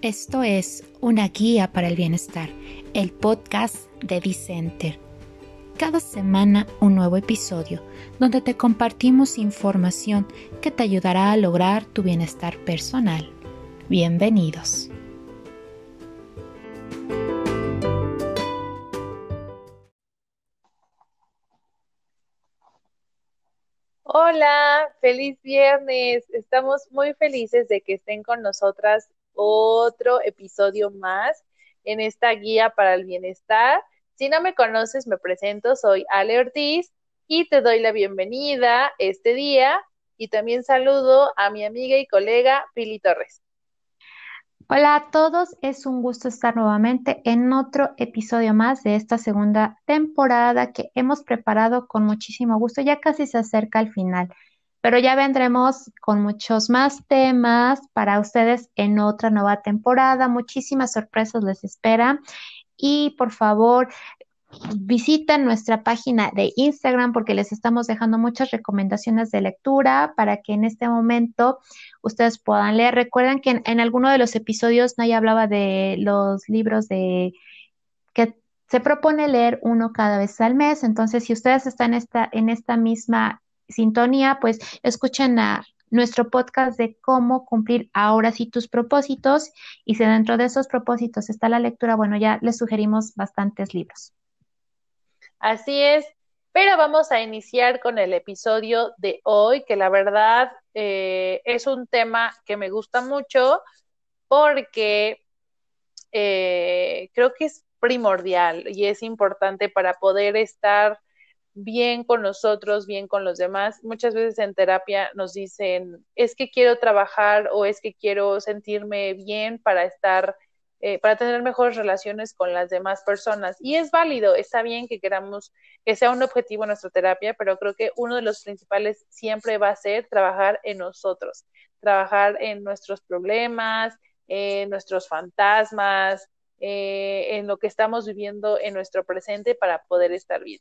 Esto es Una Guía para el Bienestar, el podcast de Dicenter. Cada semana un nuevo episodio donde te compartimos información que te ayudará a lograr tu bienestar personal. Bienvenidos. Hola, feliz viernes. Estamos muy felices de que estén con nosotras otro episodio más en esta guía para el bienestar. Si no me conoces, me presento, soy Ale Ortiz y te doy la bienvenida este día y también saludo a mi amiga y colega Pili Torres. Hola a todos, es un gusto estar nuevamente en otro episodio más de esta segunda temporada que hemos preparado con muchísimo gusto. Ya casi se acerca al final, pero ya vendremos con muchos más temas para ustedes en otra nueva temporada. Muchísimas sorpresas les esperan y por favor visiten nuestra página de Instagram porque les estamos dejando muchas recomendaciones de lectura para que en este momento ustedes puedan leer. Recuerden que en, alguno de los episodios Naya hablaba de los libros de que se propone leer uno cada vez al mes. Entonces, si ustedes están esta, en esta misma sintonía, pues escuchen a nuestro podcast de cómo cumplir ahora sí tus propósitos y si dentro de esos propósitos está la lectura, bueno, ya les sugerimos bastantes libros. Así es, pero vamos a iniciar con el episodio de hoy, que la verdad eh, es un tema que me gusta mucho porque eh, creo que es primordial y es importante para poder estar bien con nosotros, bien con los demás. Muchas veces en terapia nos dicen, es que quiero trabajar o es que quiero sentirme bien para estar eh, para tener mejores relaciones con las demás personas. Y es válido, está bien que queramos que sea un objetivo nuestra terapia, pero creo que uno de los principales siempre va a ser trabajar en nosotros, trabajar en nuestros problemas, en nuestros fantasmas, eh, en lo que estamos viviendo en nuestro presente para poder estar bien.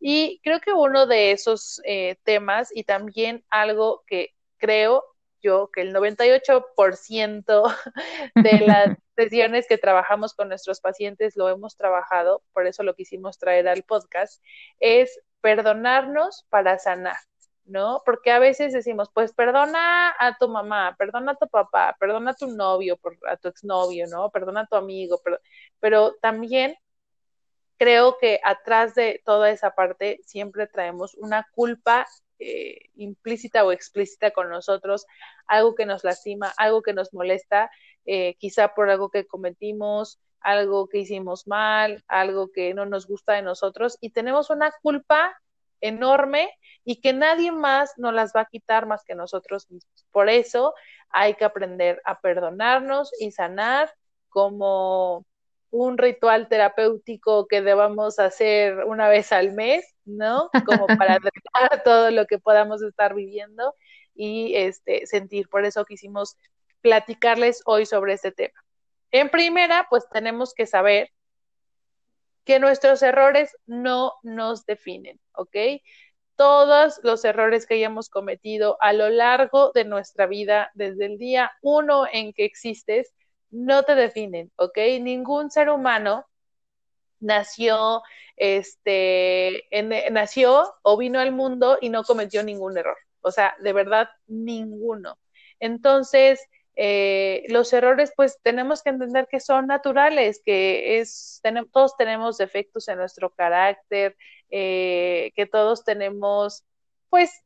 Y creo que uno de esos eh, temas y también algo que creo yo que el 98% de las sesiones que trabajamos con nuestros pacientes lo hemos trabajado, por eso lo quisimos traer al podcast, es perdonarnos para sanar, ¿no? Porque a veces decimos, pues perdona a tu mamá, perdona a tu papá, perdona a tu novio, a tu exnovio, ¿no? Perdona a tu amigo, pero, pero también creo que atrás de toda esa parte siempre traemos una culpa eh, implícita o explícita con nosotros, algo que nos lastima, algo que nos molesta, eh, quizá por algo que cometimos, algo que hicimos mal, algo que no nos gusta de nosotros y tenemos una culpa enorme y que nadie más nos las va a quitar más que nosotros mismos. Por eso hay que aprender a perdonarnos y sanar como un ritual terapéutico que debamos hacer una vez al mes, ¿no? Como para tratar todo lo que podamos estar viviendo y este, sentir. Por eso quisimos platicarles hoy sobre este tema. En primera, pues tenemos que saber que nuestros errores no nos definen, ¿ok? Todos los errores que hayamos cometido a lo largo de nuestra vida, desde el día uno en que existes, no te definen, ¿ok? Ningún ser humano nació, este, nació o vino al mundo y no cometió ningún error. O sea, de verdad, ninguno. Entonces, eh, los errores, pues tenemos que entender que son naturales, que es, todos tenemos defectos en nuestro carácter, eh, que todos tenemos, pues,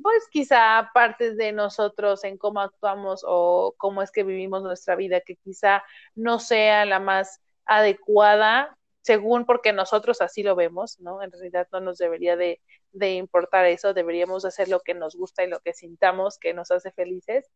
pues quizá partes de nosotros en cómo actuamos o cómo es que vivimos nuestra vida que quizá no sea la más adecuada según porque nosotros así lo vemos, ¿no? En realidad no nos debería de, de importar eso, deberíamos hacer lo que nos gusta y lo que sintamos que nos hace felices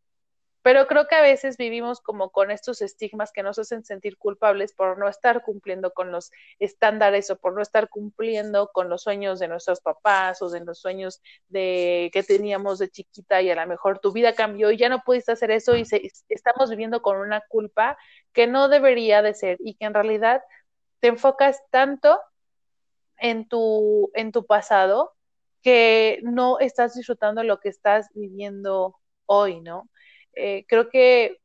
pero creo que a veces vivimos como con estos estigmas que nos hacen sentir culpables por no estar cumpliendo con los estándares o por no estar cumpliendo con los sueños de nuestros papás o de los sueños de que teníamos de chiquita y a lo mejor tu vida cambió y ya no pudiste hacer eso y estamos viviendo con una culpa que no debería de ser y que en realidad te enfocas tanto en tu en tu pasado que no estás disfrutando lo que estás viviendo hoy, ¿no? Eh, creo que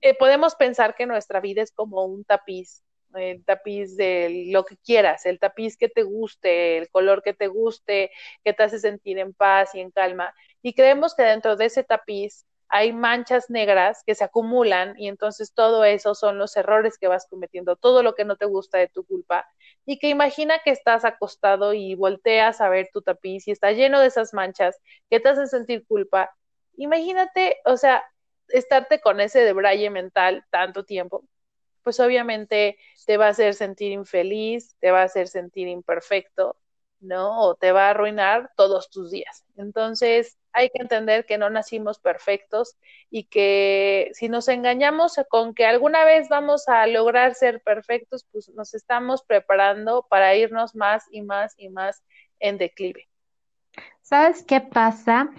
eh, podemos pensar que nuestra vida es como un tapiz, el tapiz de lo que quieras, el tapiz que te guste, el color que te guste, que te hace sentir en paz y en calma. Y creemos que dentro de ese tapiz hay manchas negras que se acumulan y entonces todo eso son los errores que vas cometiendo, todo lo que no te gusta de tu culpa. Y que imagina que estás acostado y volteas a ver tu tapiz y está lleno de esas manchas que te hacen sentir culpa. Imagínate, o sea, estarte con ese debraye mental tanto tiempo, pues obviamente te va a hacer sentir infeliz, te va a hacer sentir imperfecto, ¿no? O te va a arruinar todos tus días. Entonces, hay que entender que no nacimos perfectos y que si nos engañamos con que alguna vez vamos a lograr ser perfectos, pues nos estamos preparando para irnos más y más y más en declive. ¿Sabes qué pasa?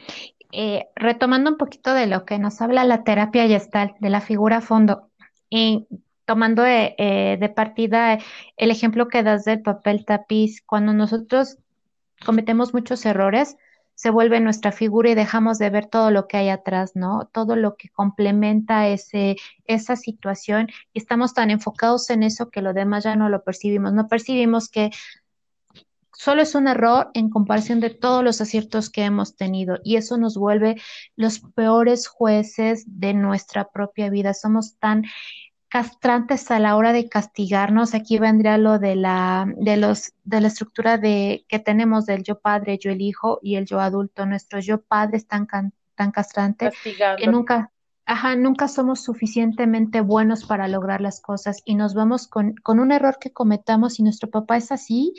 Eh, retomando un poquito de lo que nos habla la terapia gestal, de la figura a fondo, y tomando de, eh, de partida el ejemplo que das del papel tapiz, cuando nosotros cometemos muchos errores, se vuelve nuestra figura y dejamos de ver todo lo que hay atrás, ¿no? Todo lo que complementa ese, esa situación y estamos tan enfocados en eso que lo demás ya no lo percibimos. No percibimos que solo es un error en comparación de todos los aciertos que hemos tenido y eso nos vuelve los peores jueces de nuestra propia vida. Somos tan castrantes a la hora de castigarnos. Aquí vendría lo de la de los de la estructura de que tenemos del yo padre, yo el hijo y el yo adulto. Nuestro yo padre es tan tan castrante que nunca Ajá, nunca somos suficientemente buenos para lograr las cosas y nos vamos con, con un error que cometamos y nuestro papá es así,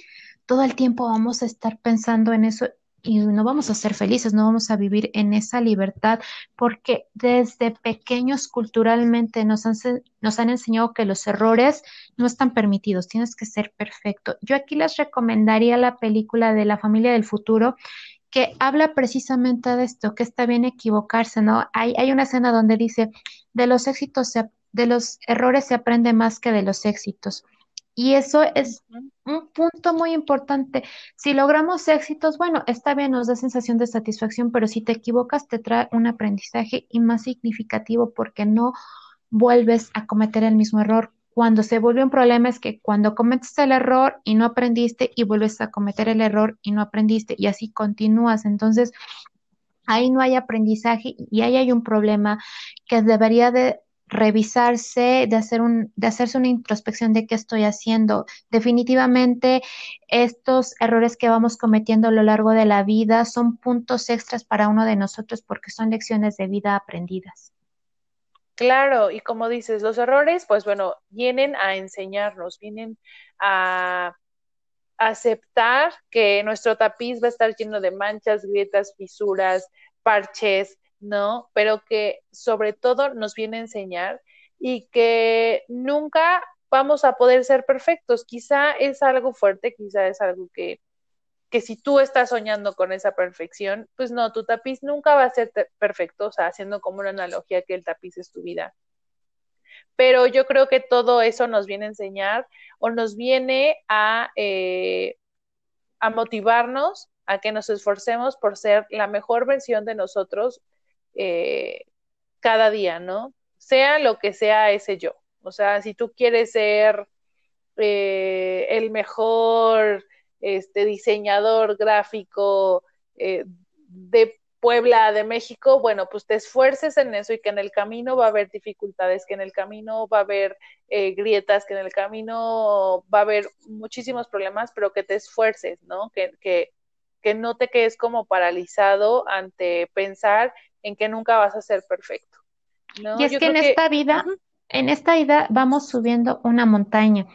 todo el tiempo vamos a estar pensando en eso y no vamos a ser felices, no vamos a vivir en esa libertad, porque desde pequeños culturalmente nos han, nos han enseñado que los errores no están permitidos, tienes que ser perfecto. Yo aquí les recomendaría la película de la familia del futuro que habla precisamente de esto, que está bien equivocarse, ¿no? Hay, hay una escena donde dice, de los éxitos, de los errores se aprende más que de los éxitos. Y eso es un punto muy importante. Si logramos éxitos, bueno, está bien, nos da sensación de satisfacción, pero si te equivocas, te trae un aprendizaje y más significativo porque no vuelves a cometer el mismo error. Cuando se vuelve un problema es que cuando cometes el error y no aprendiste y vuelves a cometer el error y no aprendiste y así continúas. Entonces, ahí no hay aprendizaje y ahí hay un problema que debería de revisarse, de, hacer un, de hacerse una introspección de qué estoy haciendo. Definitivamente, estos errores que vamos cometiendo a lo largo de la vida son puntos extras para uno de nosotros porque son lecciones de vida aprendidas. Claro, y como dices, los errores, pues bueno, vienen a enseñarnos, vienen a aceptar que nuestro tapiz va a estar lleno de manchas, grietas, fisuras, parches, ¿no? Pero que sobre todo nos viene a enseñar y que nunca vamos a poder ser perfectos. Quizá es algo fuerte, quizá es algo que, que si tú estás soñando con esa perfección, pues no, tu tapiz nunca va a ser perfecto, o sea, haciendo como una analogía que el tapiz es tu vida. Pero yo creo que todo eso nos viene a enseñar o nos viene a, eh, a motivarnos a que nos esforcemos por ser la mejor versión de nosotros eh, cada día, ¿no? Sea lo que sea ese yo. O sea, si tú quieres ser eh, el mejor este, diseñador gráfico eh, de Puebla, de México, bueno, pues te esfuerces en eso y que en el camino va a haber dificultades, que en el camino va a haber grietas, que en el camino va a haber muchísimos problemas, pero que te esfuerces, ¿no? Que, que, que no te quedes como paralizado ante pensar en que nunca vas a ser perfecto. Y es que en esta vida, en esta vida vamos subiendo una montaña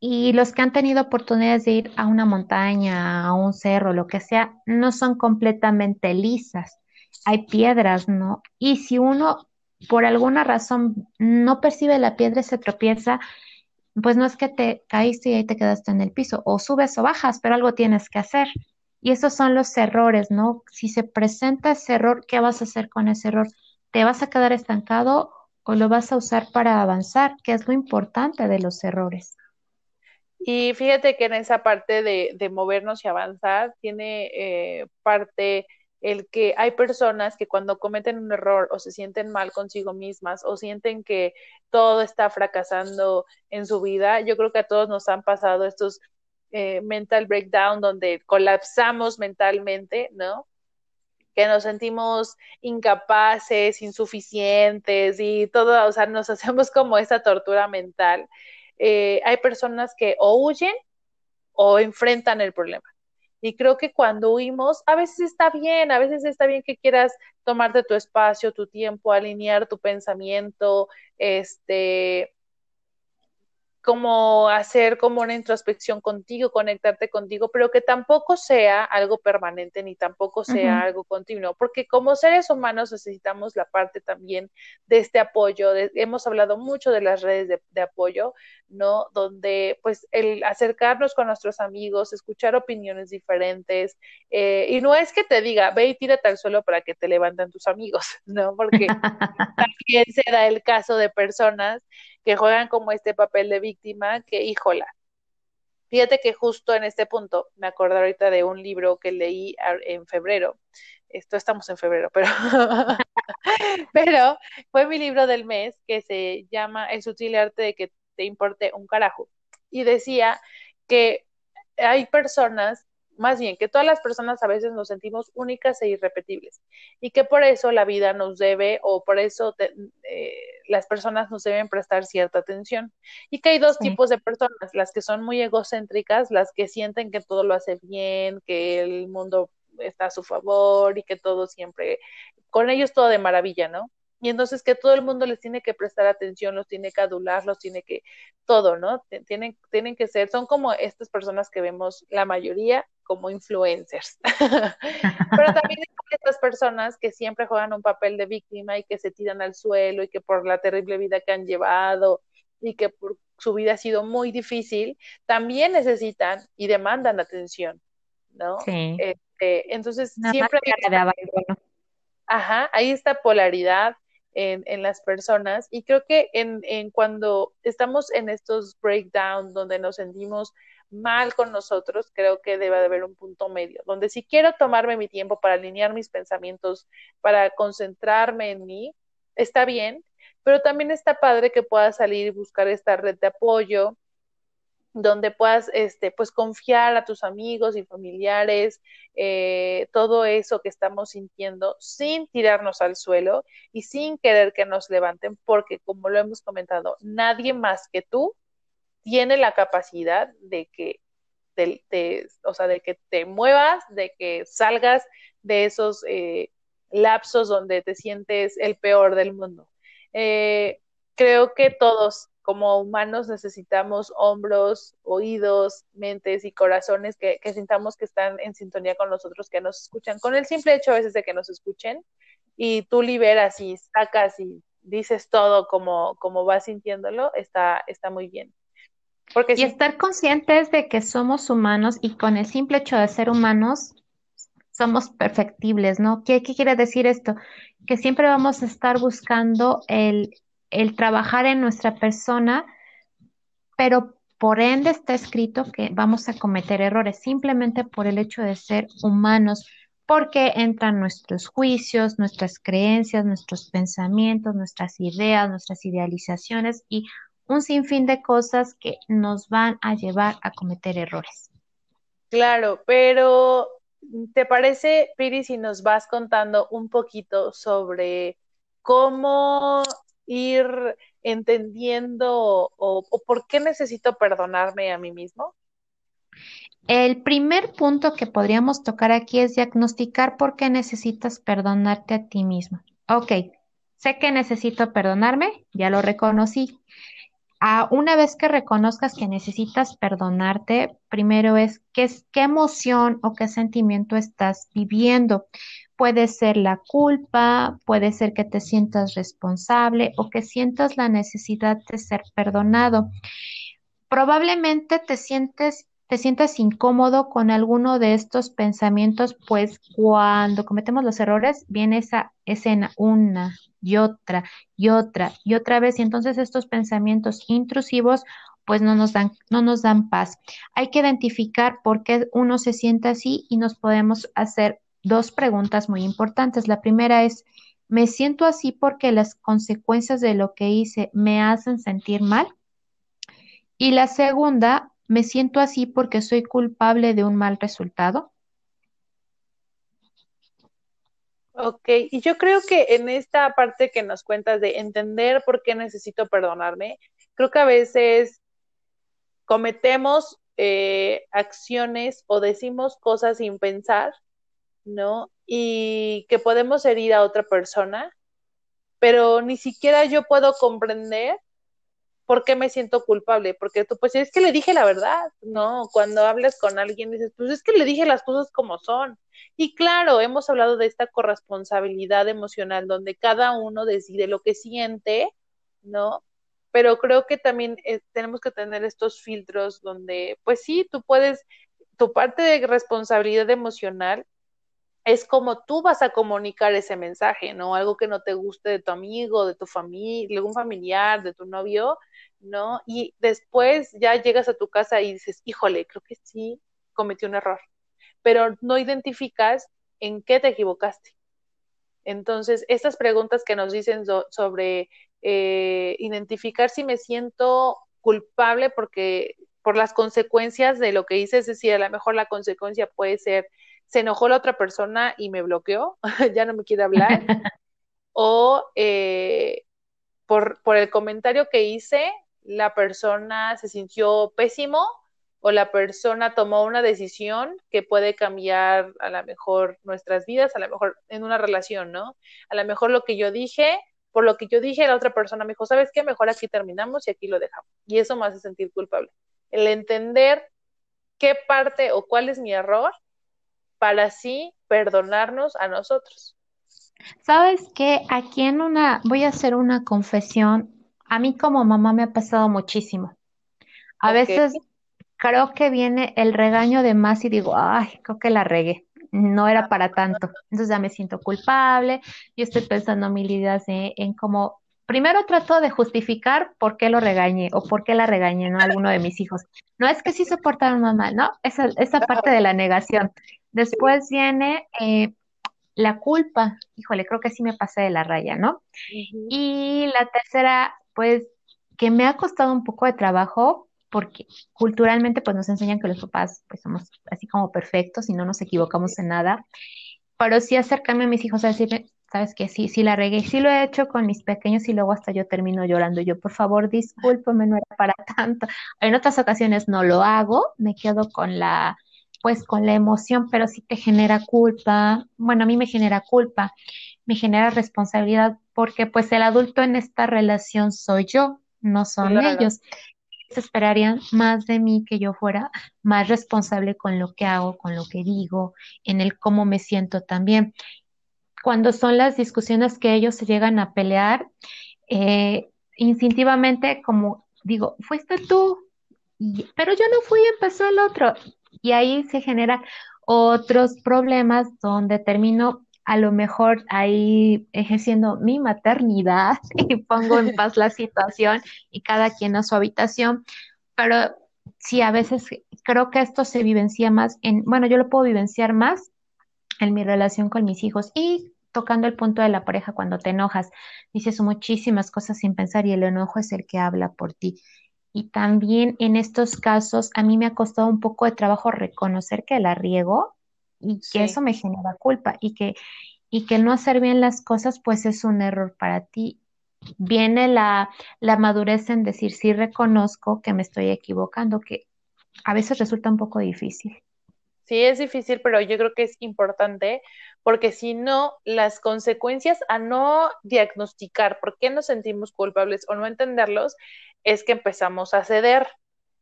y los que han tenido oportunidades de ir a una montaña, a un cerro, lo que sea, no son completamente lisas. Hay piedras, ¿no? Y si uno por alguna razón no percibe la piedra y se tropieza, pues no es que te caíste y ahí te quedaste en el piso, o subes o bajas, pero algo tienes que hacer. Y esos son los errores, ¿no? Si se presenta ese error, ¿qué vas a hacer con ese error? ¿Te vas a quedar estancado o lo vas a usar para avanzar? ¿Qué es lo importante de los errores? Y fíjate que en esa parte de, movernos y avanzar tiene eh, parte el que hay personas que cuando cometen un error o se sienten mal consigo mismas o sienten que todo está fracasando en su vida, yo creo que a todos nos han pasado estos eh, mental breakdown donde colapsamos mentalmente, ¿no? que nos sentimos incapaces, insuficientes y todo, o sea, nos hacemos como esa tortura mental. Eh, hay personas que o huyen o enfrentan el problema. Y creo que cuando huimos, a veces está bien, a veces está bien que quieras tomarte tu espacio, tu tiempo, alinear tu pensamiento, este, como hacer como una introspección contigo, conectarte contigo, pero que tampoco sea algo permanente ni tampoco sea algo continuo, porque como seres humanos necesitamos la parte también de este apoyo. hemos hablado mucho de las redes de, apoyo, ¿no? Donde pues el acercarnos con nuestros amigos, escuchar opiniones diferentes, eh, y no es que te diga, ve y tírate al suelo para que te levanten tus amigos, ¿no? Porque también se da el caso de personas que juegan como este papel de víctima, que híjola. Fíjate que justo en este punto, me acuerdo ahorita de un libro que leí en febrero, esto estamos en febrero, pero, pero fue mi libro del mes que se llama El sutil arte de que te importe un carajo. Y decía que hay personas más bien que todas las personas a veces nos sentimos únicas e irrepetibles y que por eso la vida nos debe o por eso eh, las personas nos deben prestar cierta atención y que hay dos tipos de personas, las que son muy egocéntricas, las que sienten que todo lo hace bien, que el mundo está a su favor y que todo siempre, con ellos todo de maravilla, ¿no? Y entonces que todo el mundo les tiene que prestar atención, los tiene que adular, los tiene que, todo, ¿no? Tienen, tienen que ser, son como estas personas que vemos la mayoría como influencers. Pero también hay estas personas que siempre juegan un papel de víctima y que se tiran al suelo y que por la terrible vida que han llevado y que por su vida ha sido muy difícil, también necesitan y demandan atención, ¿no? Sí. Este, entonces, siempre... Ajá, hay esta polaridad en, en, las personas. Y creo que en, en cuando estamos en estos breakdowns donde nos sentimos mal con nosotros, creo que debe de haber un punto medio, donde si quiero tomarme mi tiempo para alinear mis pensamientos, para concentrarme en mí, está bien, pero también está padre que puedas salir y buscar esta red de apoyo, donde puedas este pues confiar a tus amigos y familiares eh, todo eso que estamos sintiendo sin tirarnos al suelo y sin querer que nos levanten porque como lo hemos comentado nadie más que tú tiene la capacidad de que te, o sea, de que te muevas, de que salgas de esos eh, lapsos donde te sientes el peor del mundo. Eh, creo que todos como humanos necesitamos hombros, oídos, mentes y corazones que, que, sintamos que están en sintonía con nosotros, que nos escuchan, con el simple hecho a veces de que nos escuchen y tú liberas y sacas y dices todo como, como vas sintiéndolo, está, está muy bien y estar conscientes de que somos humanos y con el simple hecho de ser humanos somos perfectibles, ¿no? ¿Qué, quiere decir esto? Que siempre vamos a estar buscando el, el trabajar en nuestra persona, pero por ende está escrito que vamos a cometer errores simplemente por el hecho de ser humanos, porque entran nuestros juicios, nuestras creencias, nuestros pensamientos, nuestras ideas, nuestras idealizaciones y un sinfín de cosas que nos van a llevar a cometer errores. Claro, pero ¿te parece, Piri, si nos vas contando un poquito sobre cómo ir entendiendo o, por qué necesito perdonarme a mí mismo? El primer punto que podríamos tocar aquí es diagnosticar por qué necesitas perdonarte a ti mismo. Ok, sé que necesito perdonarme, ya lo reconocí una vez que reconozcas que necesitas perdonarte, primero es qué, qué emoción o qué sentimiento estás viviendo. Puede ser la culpa, puede ser que te sientas responsable o que sientas la necesidad de ser perdonado. Probablemente te sientes te sientas incómodo con alguno de estos pensamientos, pues cuando cometemos los errores viene esa escena una y otra y otra y otra vez y entonces estos pensamientos intrusivos pues no nos dan no nos dan paz. Hay que identificar por qué uno se siente así y nos podemos hacer dos preguntas muy importantes. La primera es, ¿me siento así porque las consecuencias de lo que hice me hacen sentir mal? Y la segunda, ¿me siento así porque soy culpable de un mal resultado? Ok, y yo creo que en esta parte que nos cuentas de entender por qué necesito perdonarme, creo que a veces cometemos eh, acciones o decimos cosas sin pensar, ¿no? Y que podemos herir a otra persona, pero ni siquiera yo puedo comprender ¿por qué me siento culpable? Porque tú, pues es que le dije la verdad, ¿no? Cuando hablas con alguien dices, pues es que le dije las cosas como son. Y claro, hemos hablado de esta corresponsabilidad emocional donde cada uno decide lo que siente, ¿no? Pero creo que también eh, tenemos que tener estos filtros donde, pues sí, tú puedes, tu parte de responsabilidad emocional es como tú vas a comunicar ese mensaje, ¿no? Algo que no te guste de tu amigo, de tu familia, de algún familiar, de tu novio, ¿no? Y después ya llegas a tu casa y dices, híjole, creo que sí cometí un error, pero no identificas en qué te equivocaste. Entonces, estas preguntas que nos dicen sobre eh, identificar si me siento culpable porque por las consecuencias de lo que hice, es decir, a lo mejor la consecuencia puede ser, se enojó la otra persona y me bloqueó, ya no me quiere hablar, o eh, por, por el comentario que hice, la persona se sintió pésimo o la persona tomó una decisión que puede cambiar a lo mejor nuestras vidas, a lo mejor en una relación, ¿no? A lo mejor lo que yo dije, por lo que yo dije, la otra persona me dijo, ¿sabes qué? Mejor aquí terminamos y aquí lo dejamos. Y eso me hace sentir culpable. El entender qué parte o cuál es mi error para así perdonarnos a nosotros. ¿Sabes qué? Aquí en una, voy a hacer una confesión a mí como mamá me ha pasado muchísimo. A veces creo que viene el regaño de más y digo, ay, creo que la regué, no era para tanto. Entonces ya me siento culpable y estoy pensando mil ideas en, cómo, primero trato de justificar por qué lo regañé o por qué la regañé, ¿no? A alguno de mis hijos. No es que sí se portaron mal, ¿no? Esa, esa parte de la negación. Después viene eh, la culpa, híjole, creo que sí me pasé de la raya, ¿no? Y la tercera pues que me ha costado un poco de trabajo porque culturalmente pues nos enseñan que los papás pues somos así como perfectos y no nos equivocamos en nada, pero sí acercarme a mis hijos a decirme, sabes que sí, sí la regué, sí lo he hecho con mis pequeños y luego hasta yo termino llorando, yo por favor discúlpame, no era para tanto, en otras ocasiones no lo hago, me quedo con la pues con la emoción, pero sí te genera culpa, bueno, a mí me genera culpa, me genera responsabilidad porque pues el adulto en esta relación soy yo, no son ellos. Se esperarían más de mí que yo fuera más responsable con lo que hago, con lo que digo, en el cómo me siento también. Cuando son las discusiones que ellos se llegan a pelear, eh, instintivamente como digo, fuiste tú, pero yo no fui, empezó el otro. Y ahí se generan otros problemas donde termino a lo mejor ahí ejerciendo mi maternidad y pongo en paz la situación y cada quien a su habitación, pero sí, a veces creo que esto se vivencia más en, bueno, yo lo puedo vivenciar más en mi relación con mis hijos y tocando el punto de la pareja cuando te enojas, dices muchísimas cosas sin pensar y el enojo es el que habla por ti. Y también en estos casos a mí me ha costado un poco de trabajo reconocer que la riego y que eso me genera culpa y que, y que no hacer bien las cosas pues es un error para ti. Viene la, la madurez en decir sí reconozco que me estoy equivocando, que a veces resulta un poco difícil. Sí, es difícil, pero yo creo que es importante porque si no, las consecuencias a no diagnosticar por qué nos sentimos culpables o no entenderlos es que empezamos a ceder,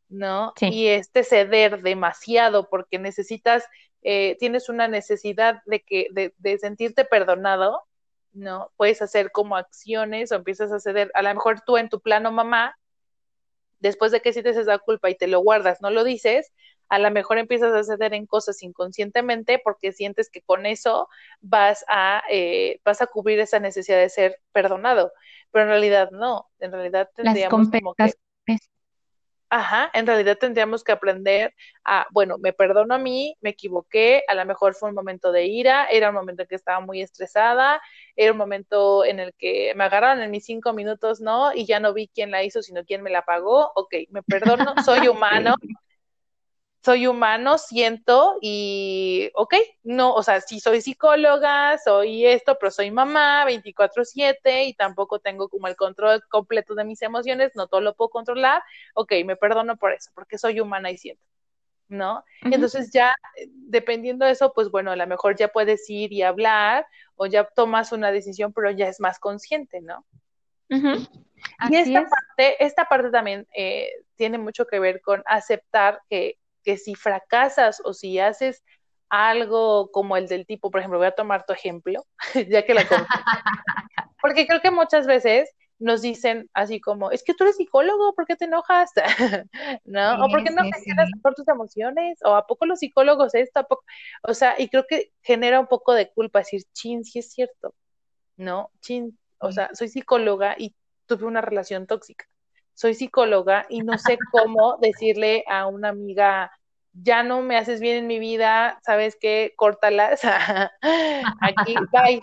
¿no? Y este ceder demasiado porque necesitas eh, tienes una necesidad de que de, de, sentirte perdonado, ¿no? Puedes hacer como acciones o empiezas a ceder, a lo mejor tú en tu plano mamá, después de que sientes esa culpa y te lo guardas, no lo dices, a lo mejor empiezas a ceder en cosas inconscientemente porque sientes que con eso vas a, eh, vas a cubrir esa necesidad de ser perdonado, pero en realidad no, en realidad tendríamos como que Ajá, en realidad tendríamos que aprender a, bueno, me perdono a mí, me equivoqué, a lo mejor fue un momento de ira, era un momento en que estaba muy estresada, era un momento en el que me agarraron en mis cinco minutos, ¿no? Y ya no vi quién la hizo, sino quién me la pagó. Ok, me perdono, soy humano, soy humano, siento y, ok, no, o sea, sí soy psicóloga, soy esto, pero soy mamá 24/7 y tampoco tengo como el control completo de mis emociones, no todo lo puedo controlar, ok, me perdono por eso, porque soy humana y siento. ¿no? Entonces ya, dependiendo de eso, pues bueno, a lo mejor ya puedes ir y hablar o ya tomas una decisión, pero ya es más consciente, ¿no? Y esta parte, esta parte también eh, tiene mucho que ver con aceptar que que si fracasas o si haces algo como el del tipo, por ejemplo, voy a tomar tu ejemplo, ya que la Porque creo que muchas veces nos dicen así como, es que tú eres psicólogo, ¿por qué te enojas? ¿No? o ¿por qué no gestionas por tus emociones? ¿O a poco los psicólogos esto? ¿A poco? O sea, y creo que genera un poco de culpa decir, chin, sí es cierto, ¿no? Chin, o sea, soy psicóloga y tuve una relación tóxica soy psicóloga y no sé cómo decirle a una amiga, ya no me haces bien en mi vida, ¿sabes qué? Córtalas, aquí, bye,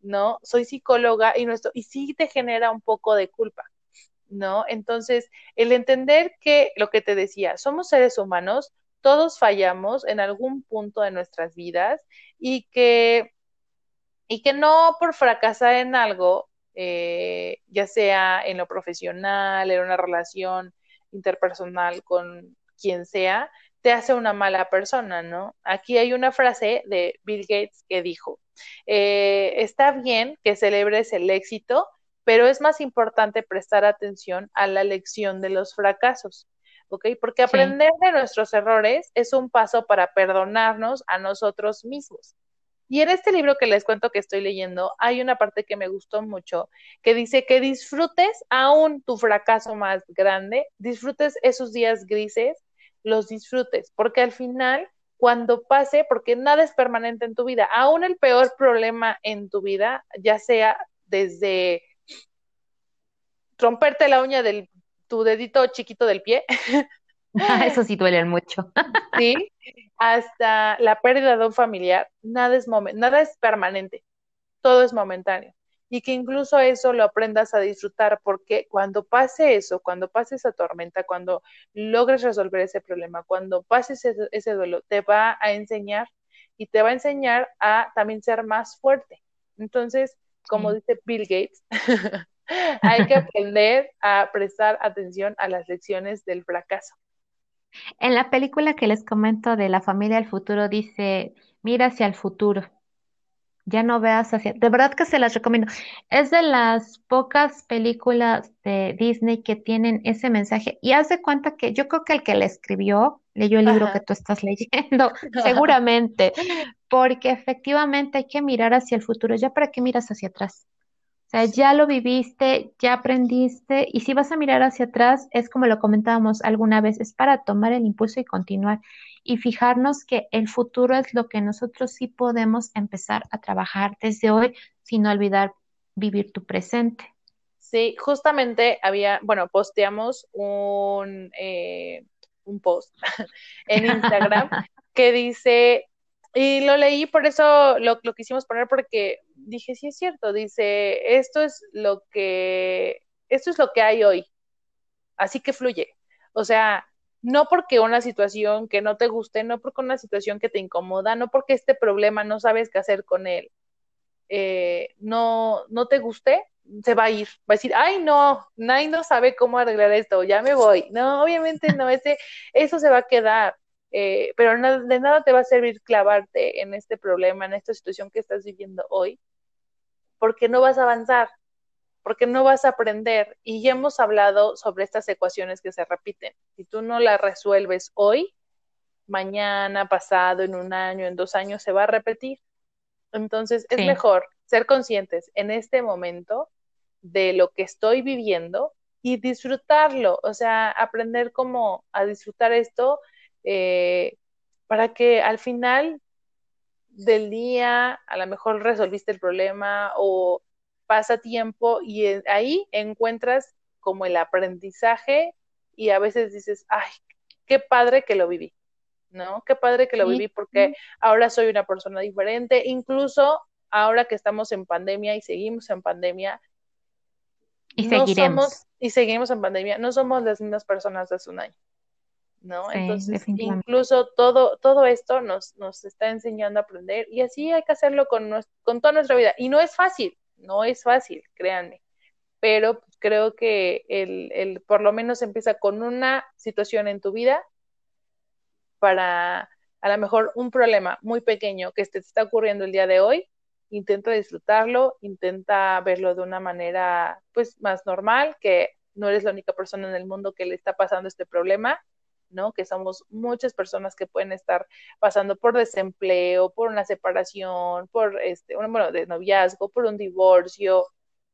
¿no? Soy psicóloga y, nuestro, y sí te genera un poco de culpa, ¿no? Entonces, el entender que lo que te decía, somos seres humanos, todos fallamos en algún punto de nuestras vidas y que, y que no por fracasar en algo eh, ya sea en lo profesional, en una relación interpersonal con quien sea, te hace una mala persona, ¿no? Aquí hay una frase de Bill Gates que dijo, eh, está bien que celebres el éxito, pero es más importante prestar atención a la lección de los fracasos. ¿ok? Porque aprender de nuestros errores es un paso para perdonarnos a nosotros mismos. Y en este libro que les cuento que estoy leyendo, hay una parte que me gustó mucho, que dice que disfrutes aún tu fracaso más grande, disfrutes esos días grises, los disfrutes, porque al final, cuando pase, porque nada es permanente en tu vida, aún el peor problema en tu vida, ya sea desde romperte la uña de tu dedito chiquito del pie, Eso sí duele mucho. sí, hasta la pérdida de un familiar, nada es, nada es permanente, todo es momentáneo. Y que incluso eso lo aprendas a disfrutar, porque cuando pase eso, cuando pase esa tormenta, cuando logres resolver ese problema, cuando pases ese, ese duelo, te va a enseñar y te va a enseñar a también ser más fuerte. Entonces, como dice Bill Gates, hay que aprender a prestar atención a las lecciones del fracaso. En la película que les comento de la familia del futuro dice, mira hacia el futuro, ya no veas hacia... De verdad que se las recomiendo. Es de las pocas películas de Disney que tienen ese mensaje y haz de cuenta que yo creo que el que la escribió leyó el libro que tú estás leyendo, seguramente, porque efectivamente hay que mirar hacia el futuro, ya para qué miras hacia atrás. O sea, ya lo viviste, ya aprendiste, y si vas a mirar hacia atrás, es como lo comentábamos alguna vez, es para tomar el impulso y continuar y fijarnos que el futuro es lo que nosotros sí podemos empezar a trabajar desde hoy, sin olvidar vivir tu presente. Sí, justamente había, bueno, posteamos un, eh, un post en Instagram que dice, y lo leí, por eso lo, lo quisimos poner porque dije, sí es cierto, dice, esto es lo que, esto es lo que hay hoy, así que fluye. O sea, no porque una situación que no te guste, no porque una situación que te incomoda, no porque este problema no sabes qué hacer con él, eh, no, no te guste, se va a ir, va a decir, ay no, nadie no sabe cómo arreglar esto, ya me voy. No, obviamente no, ese, eso se va a quedar. Eh, pero de nada te va a servir clavarte en este problema, en esta situación que estás viviendo hoy, porque no vas a avanzar, porque no vas a aprender. Y ya hemos hablado sobre estas ecuaciones que se repiten. Si tú no las resuelves hoy, mañana, pasado, en un año, en dos años, se va a repetir. Entonces, es mejor ser conscientes en este momento de lo que estoy viviendo y disfrutarlo, o sea, aprender cómo a disfrutar esto eh, para que al final del día a lo mejor resolviste el problema o pasa tiempo y ahí encuentras como el aprendizaje y a veces dices, ay, qué padre que lo viví, ¿no? Qué padre que lo viví porque ahora soy una persona diferente, incluso ahora que estamos en pandemia y seguimos en pandemia. Y seguiremos. y seguimos en pandemia, no somos las mismas personas de hace un año. ¿No? Entonces, incluso todo, todo esto nos, nos está enseñando a aprender y así hay que hacerlo con, con toda nuestra vida. Y no es fácil, no es fácil, créanme, pero creo que el, el, por lo menos empieza con una situación en tu vida para a lo mejor un problema muy pequeño que te está ocurriendo el día de hoy, intenta disfrutarlo, intenta verlo de una manera pues más normal, que no eres la única persona en el mundo que le está pasando este problema ¿no? Que somos muchas personas que pueden estar pasando por desempleo, por una separación, por este, bueno, de noviazgo, por un divorcio,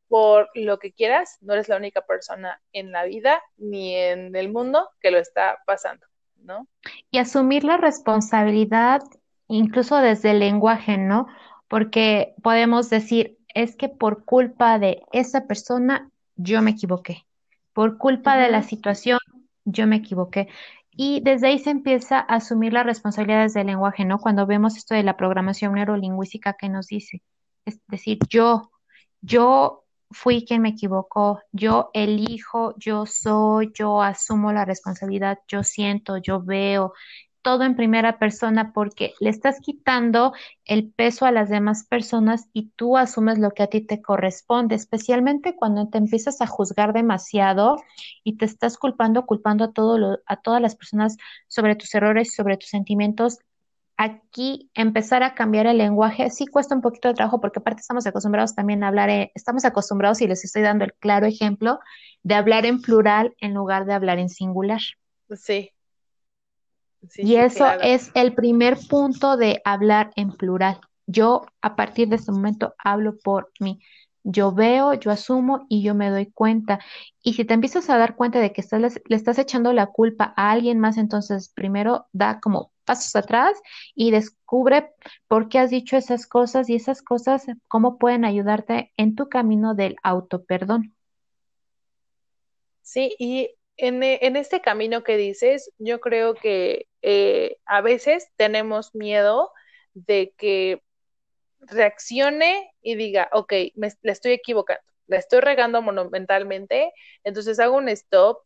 por lo que quieras, no eres la única persona en la vida ni en el mundo que lo está pasando, ¿no? Y asumir la responsabilidad incluso desde el lenguaje, ¿no? Porque podemos decir, es que por culpa de esa persona yo me equivoqué. Por culpa de la situación yo me equivoqué. Y desde ahí se empieza a asumir las responsabilidades del lenguaje, ¿no? Cuando vemos esto de la programación neurolingüística que nos dice, es decir, yo, yo fui quien me equivocó, yo elijo, yo soy, yo asumo la responsabilidad, yo siento, yo veo, todo en primera persona porque le estás quitando el peso a las demás personas y tú asumes lo que a ti te corresponde, especialmente cuando te empiezas a juzgar demasiado y te estás culpando, culpando a, a todas las personas sobre tus errores, sobre tus sentimientos. Aquí empezar a cambiar el lenguaje sí cuesta un poquito de trabajo porque aparte estamos acostumbrados también a hablar, estamos acostumbrados y les estoy dando el claro ejemplo de hablar en plural en lugar de hablar en singular. Sí, y eso es el primer punto de hablar en plural. Yo a partir de este momento hablo por mí. Yo veo, yo asumo y yo me doy cuenta. Y si te empiezas a dar cuenta de que estás, le estás echando la culpa a alguien más, entonces primero da como pasos atrás y descubre por qué has dicho esas cosas y esas cosas, cómo pueden ayudarte en tu camino del autoperdón. Sí, y en, en, este camino que dices, yo creo que eh, a veces tenemos miedo de que reaccione y diga, ok, me, la estoy equivocando, la estoy regando monumentalmente, entonces hago un stop,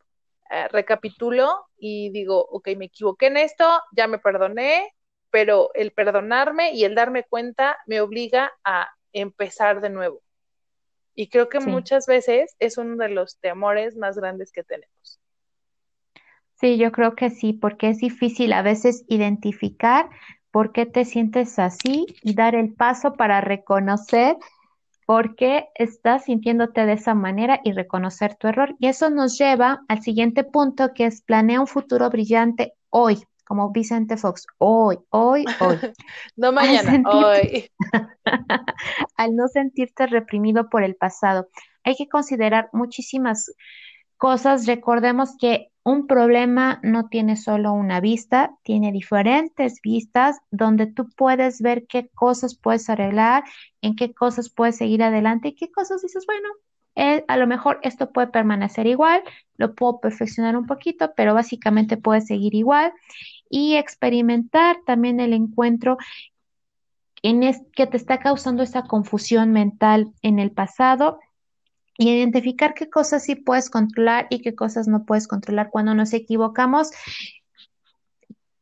eh, recapitulo y digo, ok, me equivoqué en esto, ya me perdoné, pero el perdonarme y el darme cuenta me obliga a empezar de nuevo. Y creo que muchas veces es uno de los temores más grandes que tenemos. Sí, yo creo que sí, porque es difícil a veces identificar por qué te sientes así y dar el paso para reconocer por qué estás sintiéndote de esa manera y reconocer tu error. Y eso nos lleva al siguiente punto, que es planea un futuro brillante hoy, como Vicente Fox, hoy, hoy, hoy. no mañana, hoy. al no sentirte reprimido por el pasado. Hay que considerar muchísimas cosas. Recordemos que un problema no tiene solo una vista, tiene diferentes vistas donde tú puedes ver qué cosas puedes arreglar, en qué cosas puedes seguir adelante y qué cosas dices, bueno, eh, a lo mejor esto puede permanecer igual, lo puedo perfeccionar un poquito, pero básicamente puede seguir igual y experimentar también el encuentro en que te está causando esa confusión mental en el pasado y identificar qué cosas sí puedes controlar y qué cosas no puedes controlar. Cuando nos equivocamos,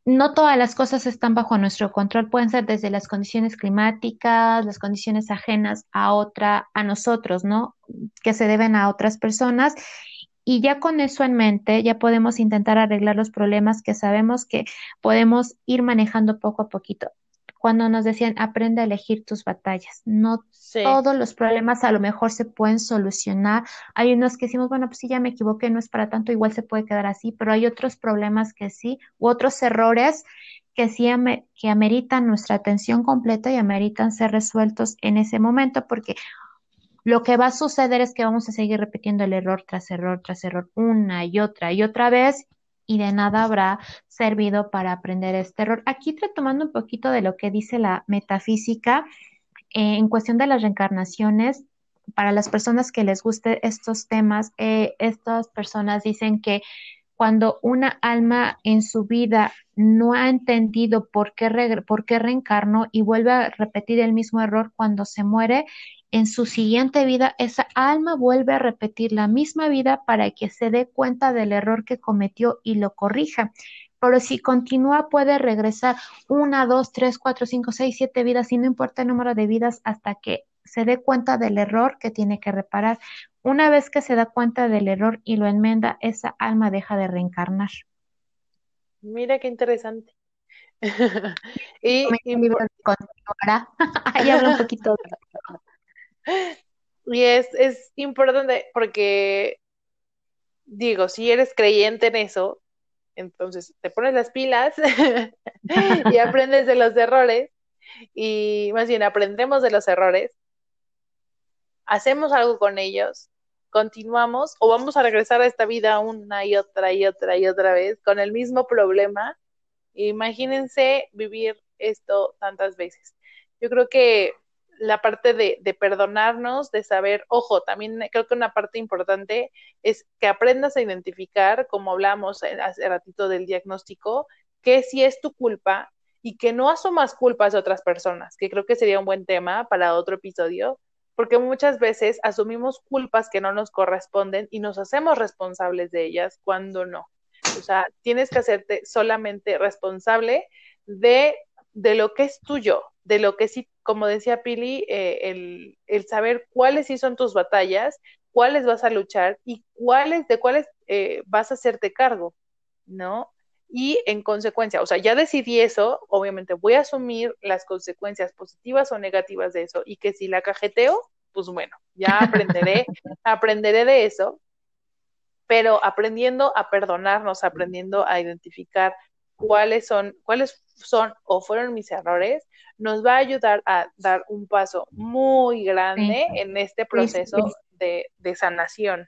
no todas las cosas están bajo nuestro control, pueden ser desde las condiciones climáticas, las condiciones ajenas a otra, a nosotros, ¿no? Que se deben a otras personas. Y ya con eso en mente, ya podemos intentar arreglar los problemas que sabemos que podemos ir manejando poco a poquito cuando nos decían aprende a elegir tus batallas. No todos los problemas a lo mejor se pueden solucionar. Hay unos que decimos, bueno, pues si ya me equivoqué, no es para tanto, igual se puede quedar así, pero hay otros problemas que sí, u otros errores que sí que ameritan nuestra atención completa y ameritan ser resueltos en ese momento, porque lo que va a suceder es que vamos a seguir repitiendo el error tras error tras error una y otra y otra vez y de nada habrá servido para aprender este error. Aquí retomando un poquito de lo que dice la metafísica eh, en cuestión de las reencarnaciones, para las personas que les guste estos temas, eh, estas personas dicen que cuando una alma en su vida no ha entendido por qué, por qué reencarnó y vuelve a repetir el mismo error cuando se muere, en su siguiente vida esa alma vuelve a repetir la misma vida para que se dé cuenta del error que cometió y lo corrija. Pero si continúa, puede regresar una, dos, tres, cuatro, cinco, seis, siete vidas, y no importa el número de vidas, hasta que se dé cuenta del error que tiene que reparar. Una vez que se da cuenta del error y lo enmenda, esa alma deja de reencarnar. Mira qué interesante. y, continuará. Ahí habla un poquito. y es, es importante porque, digo, si eres creyente en eso, entonces te pones las pilas y aprendes de los errores y más bien aprendemos de los errores, hacemos algo con ellos, continuamos o vamos a regresar a esta vida una y otra y otra y otra vez con el mismo problema. Imagínense vivir esto tantas veces. Yo creo que la parte de, perdonarnos, de saber, ojo, también creo que una parte importante es que aprendas a identificar, como hablamos hace ratito del diagnóstico, que si es tu culpa y que no asumas culpas de otras personas, que creo que sería un buen tema para otro episodio, porque muchas veces asumimos culpas que no nos corresponden y nos hacemos responsables de ellas cuando no. O sea, tienes que hacerte solamente responsable de, de lo que es tuyo, de lo que sí como decía Pili, eh, el, saber cuáles sí son tus batallas, cuáles vas a luchar y cuáles, de cuáles eh, vas a hacerte cargo, ¿no? Y en consecuencia, o sea, ya decidí eso, obviamente voy a asumir las consecuencias positivas o negativas de eso y que si la cajeteo, pues bueno, ya aprenderé, aprenderé de eso, pero aprendiendo a perdonarnos, aprendiendo a identificar cuáles son, cuáles son o fueron mis errores, nos va a ayudar a dar un paso muy grande en este proceso De, de sanación.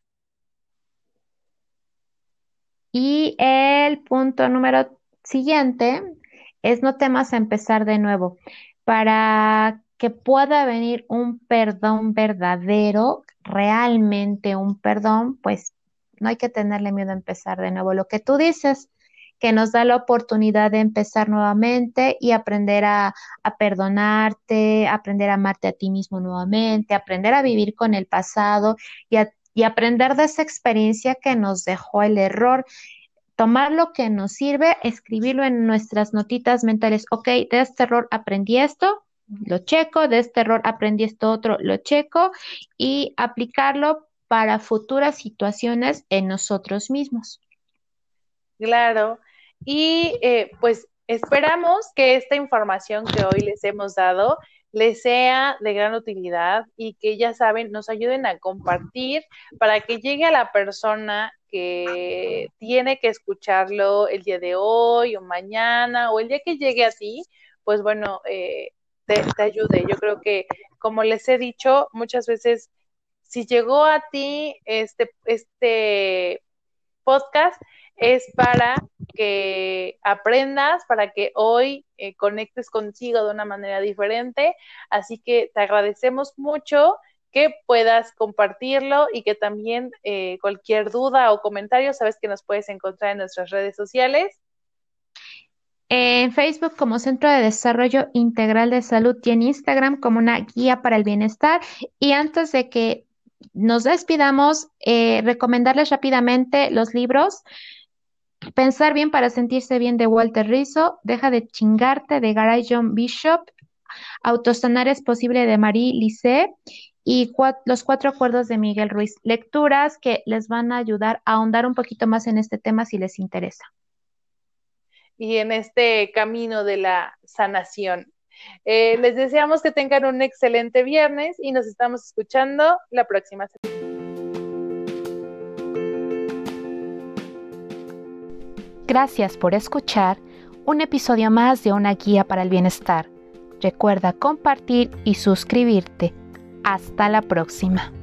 Y el punto número siguiente es no temas a empezar de nuevo. Para que pueda venir un perdón verdadero, realmente un perdón, pues no hay que tenerle miedo a empezar de nuevo. Lo que tú dices, que nos da la oportunidad de empezar nuevamente y aprender a, perdonarte, aprender a amarte a ti mismo nuevamente, aprender a vivir con el pasado y, y aprender de esa experiencia que nos dejó el error tomar lo que nos sirve, escribirlo en nuestras notitas mentales. Ok, de este error aprendí esto, lo checo, de este error aprendí esto otro, lo checo y aplicarlo para futuras situaciones en nosotros mismos. Claro, y eh, pues esperamos que esta información que hoy les hemos dado les sea de gran utilidad y que ya saben, nos ayuden a compartir para que llegue a la persona que tiene que escucharlo el día de hoy o mañana o el día que llegue a ti, pues bueno, eh, te, te ayude. Yo creo que, como les he dicho, muchas veces, si llegó a ti este, este podcast, es para que aprendas, para que hoy eh, conectes contigo de una manera diferente. Así que te agradecemos mucho que puedas compartirlo y que también eh, cualquier duda o comentario, sabes que nos puedes encontrar en nuestras redes sociales. En Facebook como Centro de Desarrollo Integral de Salud y en Instagram como una guía para el bienestar. Y antes de que nos despidamos, eh, recomendarles rápidamente los libros. Pensar bien para sentirse bien de Walter Rizzo, Deja de chingarte de Garay John Bishop, Autosanar es posible de Marie Lissé y Los cuatro acuerdos de Miguel Ruiz. Lecturas que les van a ayudar a ahondar un poquito más en este tema si les interesa. Y en este camino de la sanación. Eh, les deseamos que tengan un excelente viernes y nos estamos escuchando la próxima semana. Gracias por escuchar un episodio más de Una Guía para el Bienestar. Recuerda compartir y suscribirte. Hasta la próxima.